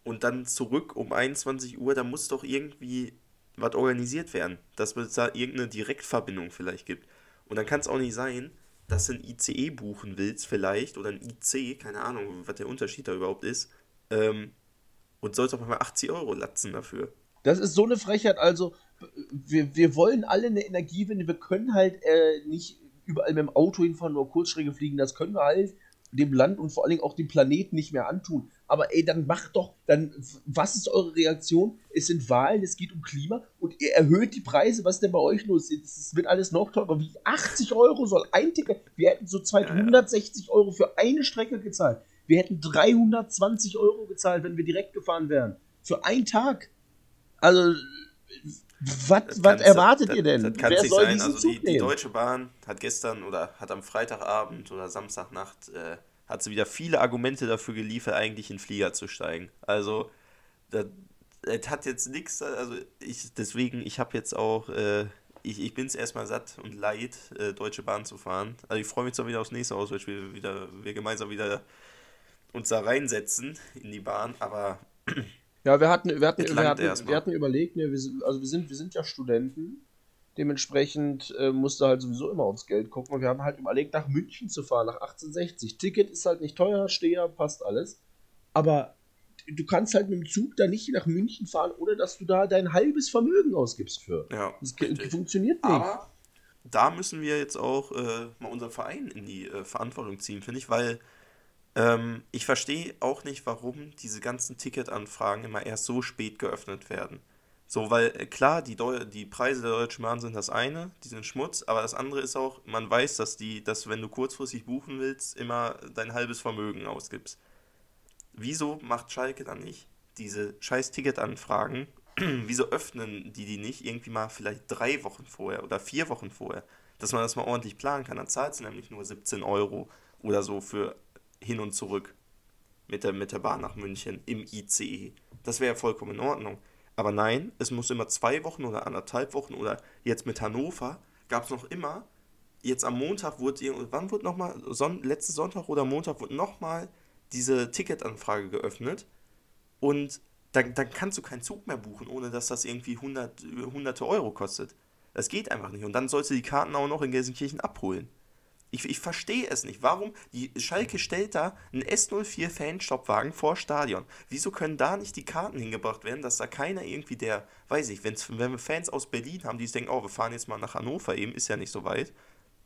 S1: und dann zurück um 21 Uhr, da muss doch irgendwie was organisiert werden, dass es da irgendeine Direktverbindung vielleicht gibt. Und dann kann es auch nicht sein, dass du ein ICE buchen willst vielleicht oder ein IC, keine Ahnung, was der Unterschied da überhaupt ist, ähm, und sollst auf einmal 80 Euro latzen dafür.
S2: Das ist so eine Frechheit, also wir, wir wollen alle eine Energiewende, wir können halt äh, nicht überall mit dem Auto hinfahren oder Kurzstrecke fliegen, das können wir halt dem Land und vor allen Dingen auch dem Planeten nicht mehr antun. Aber ey, dann macht doch, dann, was ist eure Reaktion? Es sind Wahlen, es geht um Klima und ihr erhöht die Preise. Was ist denn bei euch los? Es wird alles noch teurer. Wie 80 Euro soll ein Ticket? Wir hätten so 260 Euro für eine Strecke gezahlt. Wir hätten 320 Euro gezahlt, wenn wir direkt gefahren wären. Für einen Tag. Also, was erwartet
S1: das,
S2: ihr denn?
S1: Das, das Wer soll sein. Also die, die, Deutsche Bahn hat gestern oder hat am Freitagabend oder Samstagnacht äh, hat sie wieder viele Argumente dafür geliefert, eigentlich in den Flieger zu steigen. Also das, das hat jetzt nichts, also ich deswegen, ich habe jetzt auch, äh, ich, ich bin es erstmal satt und leid, äh, Deutsche Bahn zu fahren. Also ich freue mich zwar wieder aufs nächste Auswärtsspiel, wieder, wir gemeinsam wieder uns da reinsetzen in die Bahn, aber
S2: ja, wir hatten, wir hatten, wir hatten, wir hatten überlegt, ne, wir sind, also wir sind, wir sind ja Studenten. Dementsprechend äh, musste halt sowieso immer aufs Geld gucken. Und wir haben halt überlegt, nach München zu fahren, nach 1860. Ticket ist halt nicht teuer, Steher, passt alles. Aber du kannst halt mit dem Zug da nicht nach München fahren, ohne dass du da dein halbes Vermögen ausgibst für.
S1: Ja,
S2: das richtig. funktioniert nicht. Aber
S1: da müssen wir jetzt auch äh, mal unseren Verein in die äh, Verantwortung ziehen, finde ich, weil ähm, ich verstehe auch nicht, warum diese ganzen Ticketanfragen immer erst so spät geöffnet werden. So, weil äh, klar, die, Deu die Preise der Deutschen Bahn sind das eine, die sind Schmutz, aber das andere ist auch, man weiß, dass die, dass wenn du kurzfristig buchen willst, immer dein halbes Vermögen ausgibst. Wieso macht Schalke dann nicht diese scheiß Ticketanfragen? [CLEARS THROAT] Wieso öffnen die die nicht irgendwie mal vielleicht drei Wochen vorher oder vier Wochen vorher? Dass man das mal ordentlich planen kann. Dann zahlt sie nämlich nur 17 Euro oder so für hin und zurück mit der, mit der Bahn nach München im ICE. Das wäre ja vollkommen in Ordnung. Aber nein, es muss immer zwei Wochen oder anderthalb Wochen oder jetzt mit Hannover gab es noch immer, jetzt am Montag wurde, wann wurde nochmal, Son letzten Sonntag oder Montag wurde nochmal diese Ticketanfrage geöffnet und dann, dann kannst du keinen Zug mehr buchen, ohne dass das irgendwie 100, hunderte Euro kostet. Das geht einfach nicht. Und dann sollst du die Karten auch noch in Gelsenkirchen abholen. Ich, ich verstehe es nicht. Warum? Die Schalke stellt da einen S04 Fanstoppwagen vor Stadion. Wieso können da nicht die Karten hingebracht werden, dass da keiner irgendwie der, weiß ich, wenn's, wenn wir Fans aus Berlin haben, die denken, oh, wir fahren jetzt mal nach Hannover eben, ist ja nicht so weit.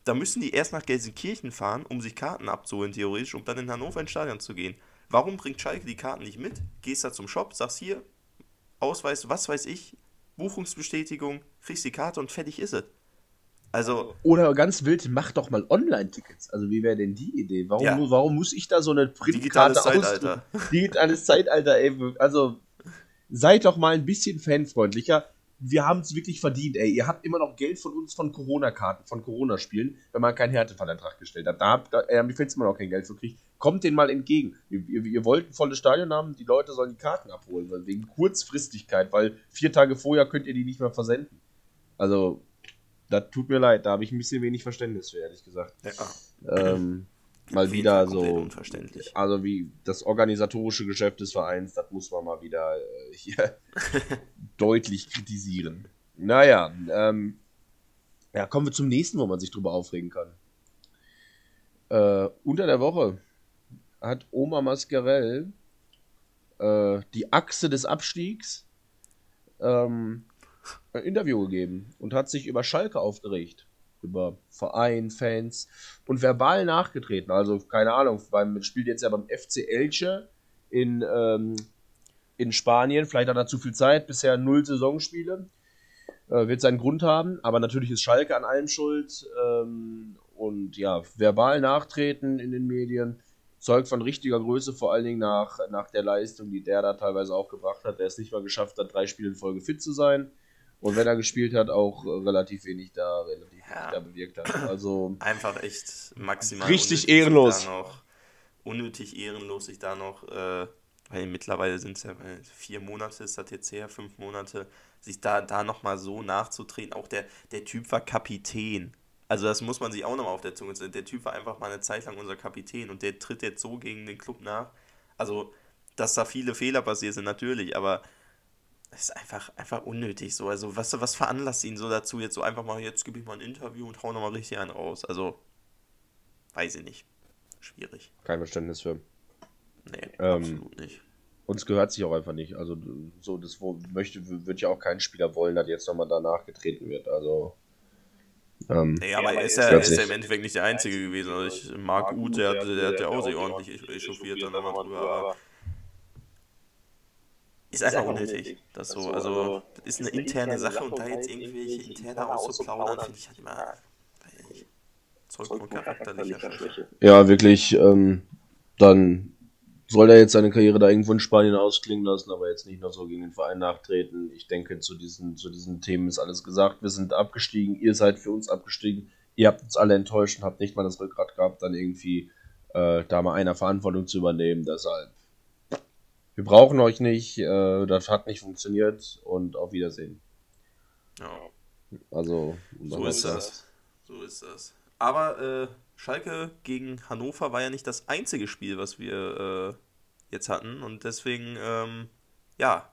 S1: Da müssen die erst nach Gelsenkirchen fahren, um sich Karten abzuholen, theoretisch, um dann in Hannover ins Stadion zu gehen. Warum bringt Schalke die Karten nicht mit? Gehst da zum Shop, sagst hier, Ausweis, was weiß ich, Buchungsbestätigung, kriegst die Karte und fertig ist es. Also.
S2: Oder ganz wild, mach doch mal Online-Tickets. Also, wie wäre denn die Idee? Warum, ja. warum muss ich da so eine
S1: Printkarte Digitales Zeitalter. [LAUGHS]
S2: Digitales Zeitalter, ey. Also, seid doch mal ein bisschen fanfreundlicher. wir haben es wirklich verdient, ey. Ihr habt immer noch Geld von uns von Corona-Karten, von Corona-Spielen, wenn man keinen Härtefallantrag gestellt hat. Da, da äh, immer noch kein Geld für kriegt. Kommt denen mal entgegen. Ihr, ihr, ihr wollt ein volles Stadion haben, die Leute sollen die Karten abholen, wegen Kurzfristigkeit, weil vier Tage vorher könnt ihr die nicht mehr versenden. Also, das tut mir leid, da habe ich ein bisschen wenig Verständnis für, ehrlich gesagt.
S1: Ja.
S2: Ähm, mal wieder so.
S1: unverständlich.
S2: Also wie das organisatorische Geschäft des Vereins, das muss man mal wieder äh, hier [LAUGHS] deutlich kritisieren. Naja, ähm, ja, kommen wir zum nächsten, wo man sich drüber aufregen kann. Äh, unter der Woche hat Oma Mascarell äh, die Achse des Abstiegs ähm, ein Interview gegeben und hat sich über Schalke aufgeregt. Über Verein, Fans und verbal nachgetreten. Also, keine Ahnung, beim spielt jetzt ja beim FC Elche in, ähm, in Spanien. Vielleicht hat er zu viel Zeit, bisher null Saisonspiele. Äh, wird seinen Grund haben, aber natürlich ist Schalke an allem schuld. Ähm, und ja, verbal nachtreten in den Medien zeugt von richtiger Größe, vor allen Dingen nach, nach der Leistung, die der da teilweise auch gebracht hat. Der es nicht mal geschafft hat, drei Spiele in Folge fit zu sein. Und wenn er gespielt hat, auch äh, relativ wenig da, relativ
S1: Ja.
S2: wenig da bewirkt hat. Also
S1: Einfach echt maximal.
S2: Richtig
S1: unnötig,
S2: ehrenlos.
S1: sich Da noch, unnötig ehrenlos, sich da noch, äh, weil mittlerweile sind es ja vier Monate, ist das jetzt her, fünf Monate, sich da, da nochmal so nachzutreten. Auch der, der Typ war Kapitän. Also das muss man sich auch nochmal auf der Zunge ziehen. Der Typ war einfach mal eine Zeit lang unser Kapitän und der tritt jetzt so gegen den Club nach. Also, dass da viele Fehler passiert sind, natürlich, aber es ist einfach, einfach unnötig so. Also, was, was veranlasst ihn so dazu, jetzt so einfach mal, jetzt gebe ich mal ein Interview und hau nochmal richtig einen raus. Also, weiß ich nicht. Schwierig.
S2: kein Verständnis für.
S1: Nee,
S2: Ähm,
S1: absolut nicht.
S2: Uns gehört sich auch einfach nicht. Also so, das wo, möchte, wird ja auch kein Spieler wollen, dass jetzt nochmal danach getreten wird. Also. Ähm,
S1: Nee, aber er ist
S2: ja-
S1: ja, er
S2: ist
S1: ist ja im Endeffekt nicht der Einzige gewesen. Also ich, Marc Uth, der, hat- der hat ja auch sich ordentlich echauffiert dann nochmal drüber, aber ist einfach unnötig. Das so, also, das ist eine interne Sache und da jetzt irgendwelche interne auszuplaudern, finde ich halt immer, weiß ich nicht, Zeug von charakterlicher Schwäche.
S2: ja, wirklich. Ähm, dann soll er jetzt seine Karriere da irgendwo in Spanien ausklingen lassen, aber jetzt nicht noch so gegen den Verein nachtreten. Ich denke, zu diesen, zu diesen Themen ist alles gesagt. Wir sind abgestiegen, ihr seid für uns abgestiegen. Ihr habt uns alle enttäuscht und habt nicht mal das Rückgrat gehabt, dann irgendwie äh, da mal einer Verantwortung zu übernehmen. Deshalb, wir brauchen euch nicht, äh, das hat nicht funktioniert und auf Wiedersehen.
S1: Ja.
S2: Also,
S1: So ist das. So ist das. Aber äh, Schalke gegen Hannover war ja nicht das einzige Spiel, was wir äh, jetzt hatten. Und deswegen, ähm, ja,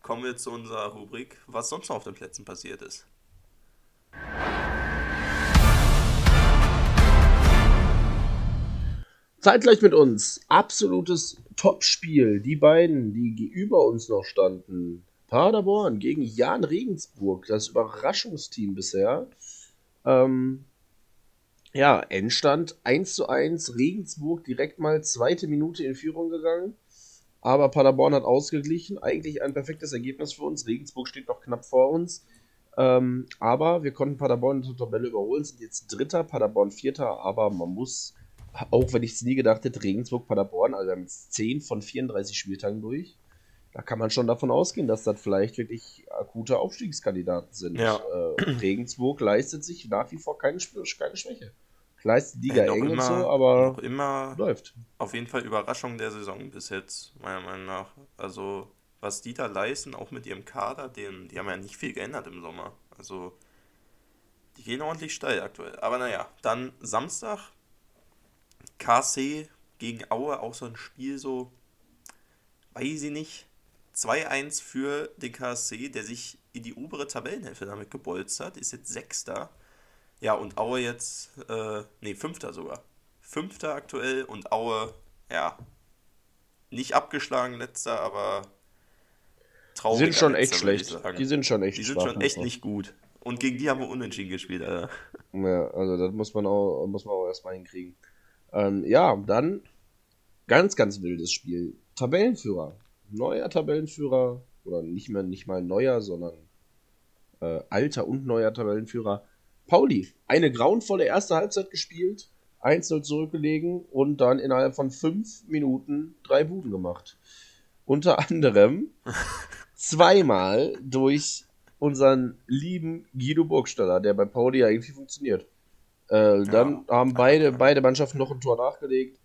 S1: kommen wir zu unserer Rubrik, was sonst noch auf den Plätzen passiert ist.
S2: Zeitgleich mit uns, absolutes Topspiel. Die beiden, die gegenüber uns noch standen. Paderborn gegen Jan Regensburg, das Überraschungsteam bisher. Ähm, ja, Endstand 1 zu 1. Regensburg direkt mal zweite Minute in Führung gegangen. Aber Paderborn hat ausgeglichen. Eigentlich ein perfektes Ergebnis für uns. Regensburg steht noch knapp vor uns. Ähm, aber wir konnten Paderborn in der Tabelle überholen, sind jetzt Dritter, Paderborn Vierter. Aber man muss auch wenn ich es nie gedacht hätte, Regensburg, Paderborn, also wir haben jetzt 10 von 34 Spieltagen durch. Da kann man schon davon ausgehen, dass das vielleicht wirklich akute Aufstiegskandidaten sind.
S1: Ja.
S2: Äh, Regensburg leistet sich nach wie vor keine, keine Schwäche. Leistet Liga eng und so, aber
S1: immer
S2: läuft.
S1: auf jeden Fall Überraschung der Saison bis jetzt, meiner Meinung nach. Also, was die da leisten, auch mit ihrem Kader, den, die haben ja nicht viel geändert im Sommer. Also, die gehen ordentlich steil aktuell. Aber naja, dann Samstag, KC gegen Aue, auch so ein Spiel so, weiß ich nicht, 2-1 für den KSC, der sich in die obere Tabellenhälfte damit gebolzt hat, ist jetzt Sechster. Ja, und Aue jetzt, äh, nee, Fünfter sogar. Fünfter aktuell und Aue, ja, nicht abgeschlagen letzter, aber
S2: Die
S1: traurig.
S2: sind schon echt schlecht. Die sind schon echt
S1: Die sind schon echt nicht gut. Und gegen die haben wir unentschieden gespielt, Alter.
S2: Ja, also das muss man auch, muss man auch erstmal hinkriegen. Ähm, ja, dann ganz, ganz wildes Spiel. Tabellenführer. Neuer Tabellenführer. Oder nicht mehr nicht mal neuer, sondern äh, alter und neuer Tabellenführer. Pauli. Eine grauenvolle erste Halbzeit gespielt. 1-0 zurückgelegen und dann innerhalb von fünf Minuten drei Buden gemacht. Unter anderem [LAUGHS] zweimal durch unseren lieben Guido Burgstaller, der bei Pauli ja irgendwie funktioniert. Äh, dann haben beide, beide Mannschaften noch ein Tor nachgelegt.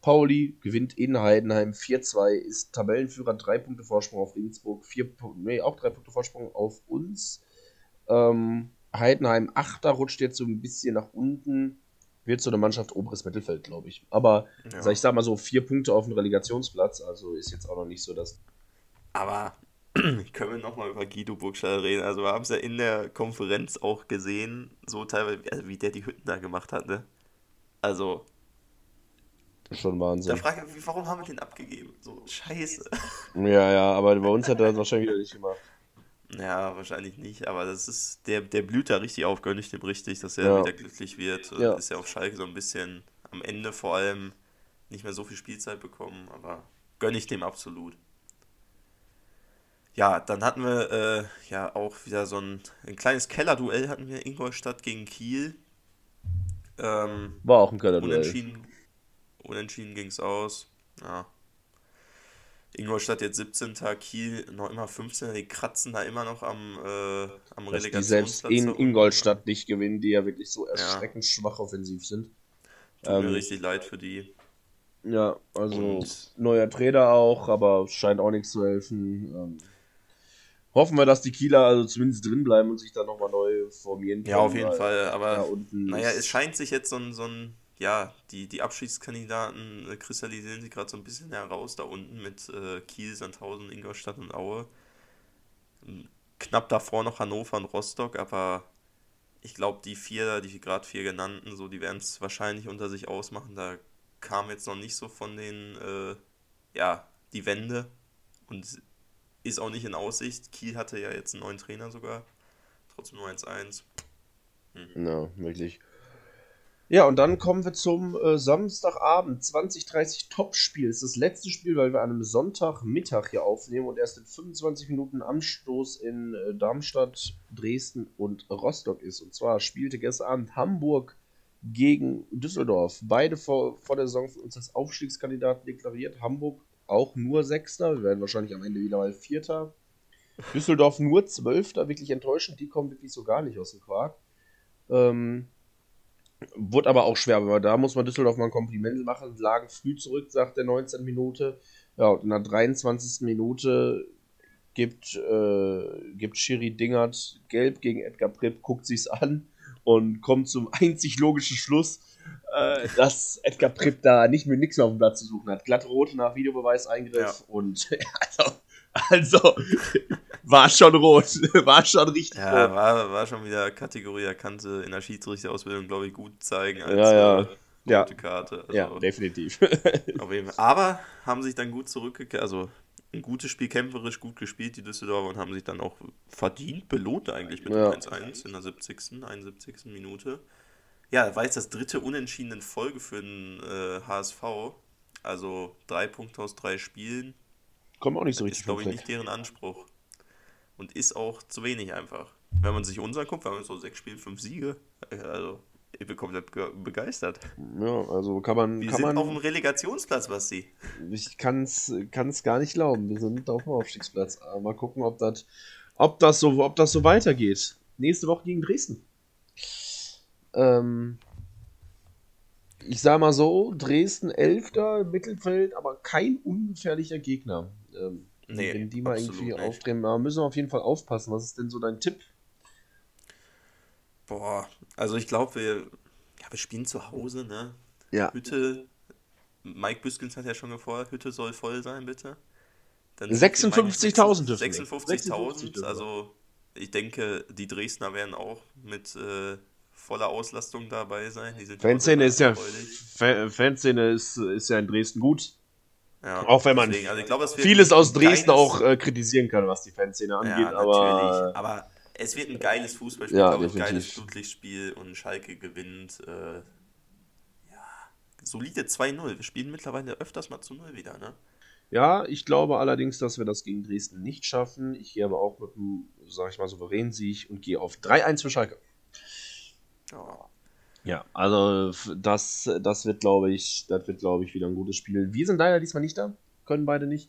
S2: Pauli gewinnt in Heidenheim 4-2, ist Tabellenführer, drei Punkte Vorsprung auf Regensburg, vier, nee, auch drei Punkte Vorsprung auf uns. Ähm, Heidenheim Achter rutscht jetzt so ein bisschen nach unten, wird so eine Mannschaft oberes Mittelfeld, glaube ich. Aber
S1: Ja.
S2: ich sag mal so, vier Punkte auf dem Relegationsplatz, also ist jetzt auch noch nicht so das.
S1: Aber [CLEARS THROAT] können wir nochmal über Guido Burgstaller reden? Also wir haben es ja in der Konferenz auch gesehen, so teilweise, also wie der die Hütten da gemacht hat, ne? Also,
S2: Schon
S1: da
S2: Wahnsinn.
S1: frage ich mich, warum haben wir den abgegeben? So, scheiße. [LAUGHS]
S2: Ja, ja, aber bei uns hat er das wahrscheinlich wieder nicht gemacht.
S1: Ja, wahrscheinlich nicht, aber das ist, der, der blüht da richtig auf, gönn ich dem richtig, dass er
S2: Ja.
S1: wieder glücklich wird.
S2: Ja.
S1: Ist ja auf Schalke so ein bisschen am Ende vor allem nicht mehr so viel Spielzeit bekommen, aber gönn ich dem absolut. Ja, dann hatten wir äh, ja auch wieder so ein, ein kleines Kellerduell hatten wir Ingolstadt gegen Kiel. Ähm,
S2: War auch ein Kölner
S1: Unentschieden, unentschieden ging es aus. Ja. Ingolstadt jetzt 17. Kiel noch immer 15. Die kratzen da immer noch am, äh, am
S2: Dass die selbst in. Ingolstadt nicht gewinnen, die ja wirklich so erschreckend schwach offensiv sind.
S1: Tut mir
S2: ähm,
S1: richtig leid für die.
S2: Ja, also
S1: Und-
S2: neuer Trainer auch, aber scheint auch nichts zu helfen. Ähm, hoffen wir, dass die Kieler also zumindest drin bleiben und sich dann nochmal neu formieren
S1: Ja, auf
S2: können,
S1: jeden Fall.
S2: da
S1: Aber
S2: unten
S1: naja, es scheint sich jetzt so ein, so ein ja, die, die Abschiedskandidaten äh, kristallisieren sich gerade so ein bisschen heraus da unten mit äh, Kiel, Sandhausen, Ingolstadt und Aue. Ähm, Knapp davor noch Hannover und Rostock, aber ich glaube, die vier, die gerade vier genannten, so, die werden es wahrscheinlich unter sich ausmachen. Da kam jetzt noch nicht so von den, äh, ja, die Wende und ist auch nicht in Aussicht. Kiel hatte ja jetzt einen neuen Trainer sogar. Trotzdem nur 1-1.
S2: Ja, wirklich. Ja, und dann kommen wir zum äh, Samstagabend, 2030 Topspiel. Es ist das letzte Spiel, weil wir an einem Sonntagmittag hier aufnehmen und erst in 25 Minuten Anstoß in äh, Darmstadt, Dresden und Rostock ist. Und zwar spielte gestern Abend Hamburg gegen Düsseldorf. Beide vor, vor der Saison für uns als Aufstiegskandidaten deklariert. Hamburg auch nur Sechster. Wir werden wahrscheinlich am Ende wieder mal Vierter. Düsseldorf nur Zwölfter, wirklich enttäuschend. Die kommen wirklich so gar nicht aus dem Quark. Ähm, wurde aber auch schwer, aber da muss man Düsseldorf mal ein Kompliment machen. Lagen früh zurück, sagt der 19. Minute. Ja, und in der 23. Minute gibt, äh, gibt Schiri Dingert gelb gegen Edgar Pripp, guckt sich's an und kommt zum [LAUGHS] einzig logischen Schluss, äh, dass Edgar Pripp da nicht mehr nichts mehr auf dem Platz zu suchen hat. Glatt rot nach Videobeweiseingriff
S1: Ja.
S2: und [LAUGHS] also, also war schon rot, [LAUGHS] war schon richtig
S1: Ja,
S2: rot.
S1: war, war schon wieder Kategorie, er kannte in der Schiedsrichterausbildung, glaube ich, gut zeigen als
S2: Ja, ja.
S1: äh,
S2: Ja.
S1: Karte. Also,
S2: Ja, definitiv. [LAUGHS]
S1: auf jeden Fall. Aber haben sich dann gut zurückgekehrt, also ein gutes Spiel, kämpferisch gut gespielt, die Düsseldorfer, und haben sich dann auch verdient belohnt eigentlich mit
S2: Ja.
S1: dem 1-1 in der 70., 71. Minute. Ja, war jetzt das dritte Unentschieden in Folge für den äh, HSV. Also drei Punkte aus drei Spielen.
S2: Kommt auch nicht so
S1: ist,
S2: richtig
S1: glaube ich, nicht deren Anspruch. Und ist auch zu wenig einfach. Wenn man sich uns anguckt, wir haben so sechs Spiele, fünf Siege. Also, ich bin komplett ge- begeistert.
S2: Ja, also kann man,
S1: Wir
S2: kann
S1: sind
S2: man
S1: auf dem Relegationsplatz, Basti.
S2: ich kann es gar nicht glauben. Wir sind auf dem Aufstiegsplatz. Aber mal gucken, ob das ob das so ob das so weitergeht. Nächste Woche gegen Dresden. Ähm, ich sag mal so, Dresden Elfter im Mittelfeld, aber kein ungefährlicher Gegner. Ähm,
S1: Nee,
S2: wenn die mal irgendwie aufdrehen, aber müssen wir auf jeden Fall aufpassen. Was ist denn so dein Tipp?
S1: Boah, also ich glaube, wir, ja, wir spielen zu Hause, ne?
S2: Ja.
S1: Hütte, Mike Büskens hat ja schon gefordert, Hütte soll voll sein, bitte. Dann
S2: 56.000 dürfen wir.
S1: 56.000,
S2: 56.000.
S1: also ich denke, die Dresdner werden auch mit äh, voller Auslastung dabei sein.
S2: Fanszene ist ja Fanszene ist, ist ja in Dresden gut.
S1: Ja,
S2: Auch wenn man
S1: deswegen, also wird
S2: Vieles
S1: ein
S2: aus Dresden auch äh, kritisieren kann, was die Fanszene angeht,
S1: Ja,
S2: aber.
S1: Aber es wird ein geiles Fußballspiel,
S2: Ja,
S1: glaube ich,
S2: definitiv.
S1: geiles Flutlichtspiel und Schalke gewinnt. Äh, ja, solide 2-0. Wir spielen mittlerweile öfters mal zu 0 wieder, ne?
S2: ja, ich glaube allerdings, dass wir das gegen Dresden nicht schaffen. Ich gehe aber auch mit einem, sag ich mal, souveränen Sieg und gehe auf 3-1 für Schalke.
S1: Ja.
S2: Ja, also das, das wird, glaube ich, das wird, glaube ich, wieder ein gutes Spiel. Wir sind leider diesmal nicht da, können beide nicht.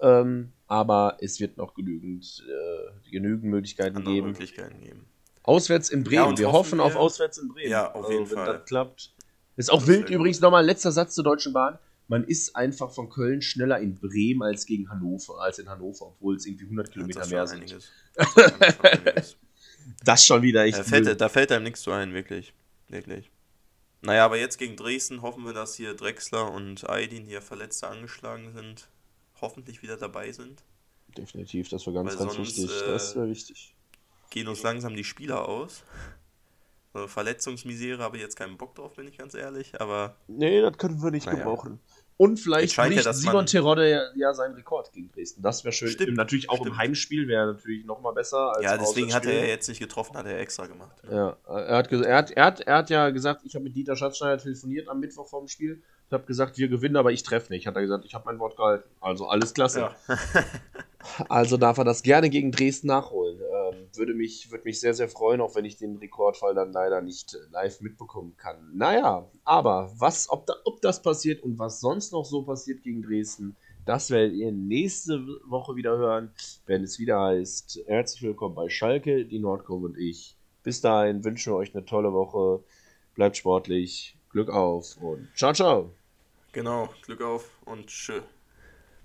S2: Ähm, aber es wird noch genügend, äh, genügend Möglichkeiten
S1: Andere
S2: geben.
S1: Möglichkeiten geben.
S2: Auswärts in Bremen.
S1: Ja,
S2: wir
S1: hoffen
S2: hoffen auf
S1: wir-
S2: auswärts in Bremen.
S1: Ja, auf jeden
S2: wenn
S1: Fall.
S2: das klappt. Ist auch
S1: Das
S2: wild übrigens nochmal letzter Satz zur Deutschen Bahn. Man ist einfach von Köln schneller in Bremen als gegen Hannover, als in Hannover, obwohl es irgendwie 100 Kilometer mehr sind. [LAUGHS]
S1: Das ist schon
S2: wieder echt.
S1: Da fällt, da fällt einem nichts zu ein, wirklich. Wirklich. Naja, aber jetzt gegen Dresden hoffen wir, dass hier Drexler und Aydin, die ja Verletzte angeschlagen sind, hoffentlich wieder dabei sind.
S2: Definitiv, das war ganz,
S1: Weil
S2: ganz
S1: sonst,
S2: wichtig.
S1: äh,
S2: das wäre wichtig.
S1: Gehen uns langsam die Spieler aus. So, Verletzungsmisere habe ich jetzt keinen Bock drauf, bin ich ganz ehrlich. Aber
S2: Nee, das können wir nicht
S1: Naja.
S2: gebrauchen. Und vielleicht
S1: ja,
S2: bricht
S1: dass
S2: Simon Terodde ja, ja seinen Rekord gegen Dresden. Das wäre schön.
S1: Stimmt,
S2: natürlich auch
S1: stimmt.
S2: im Heimspiel wäre natürlich noch mal besser. Als
S1: ja, deswegen hat er ja jetzt nicht getroffen, hat er extra gemacht.
S2: Ja, er hat, er hat, er hat, er hat ja gesagt, ich habe mit Dieter Schatzschneider telefoniert am Mittwoch vorm Spiel. Ich habe gesagt, wir gewinnen, aber ich treffe nicht. Hat er gesagt, ich habe mein Wort gehalten. Also alles klasse.
S1: Ja. [LAUGHS]
S2: Also darf er das gerne gegen Dresden nachholen. Würde, mich, würde mich sehr, sehr freuen, auch wenn ich den Rekordfall dann leider nicht äh, live mitbekommen kann. Naja, aber was, ob, da, ob das passiert und was sonst noch so passiert gegen Dresden, das werdet ihr nächste Woche wieder hören, wenn es wieder heißt, herzlich willkommen bei Schalke, die Nordkurve und ich. Bis dahin wünschen wir euch eine tolle Woche. Bleibt sportlich, Glück auf und ciao, ciao.
S1: Genau, Glück auf und tschö.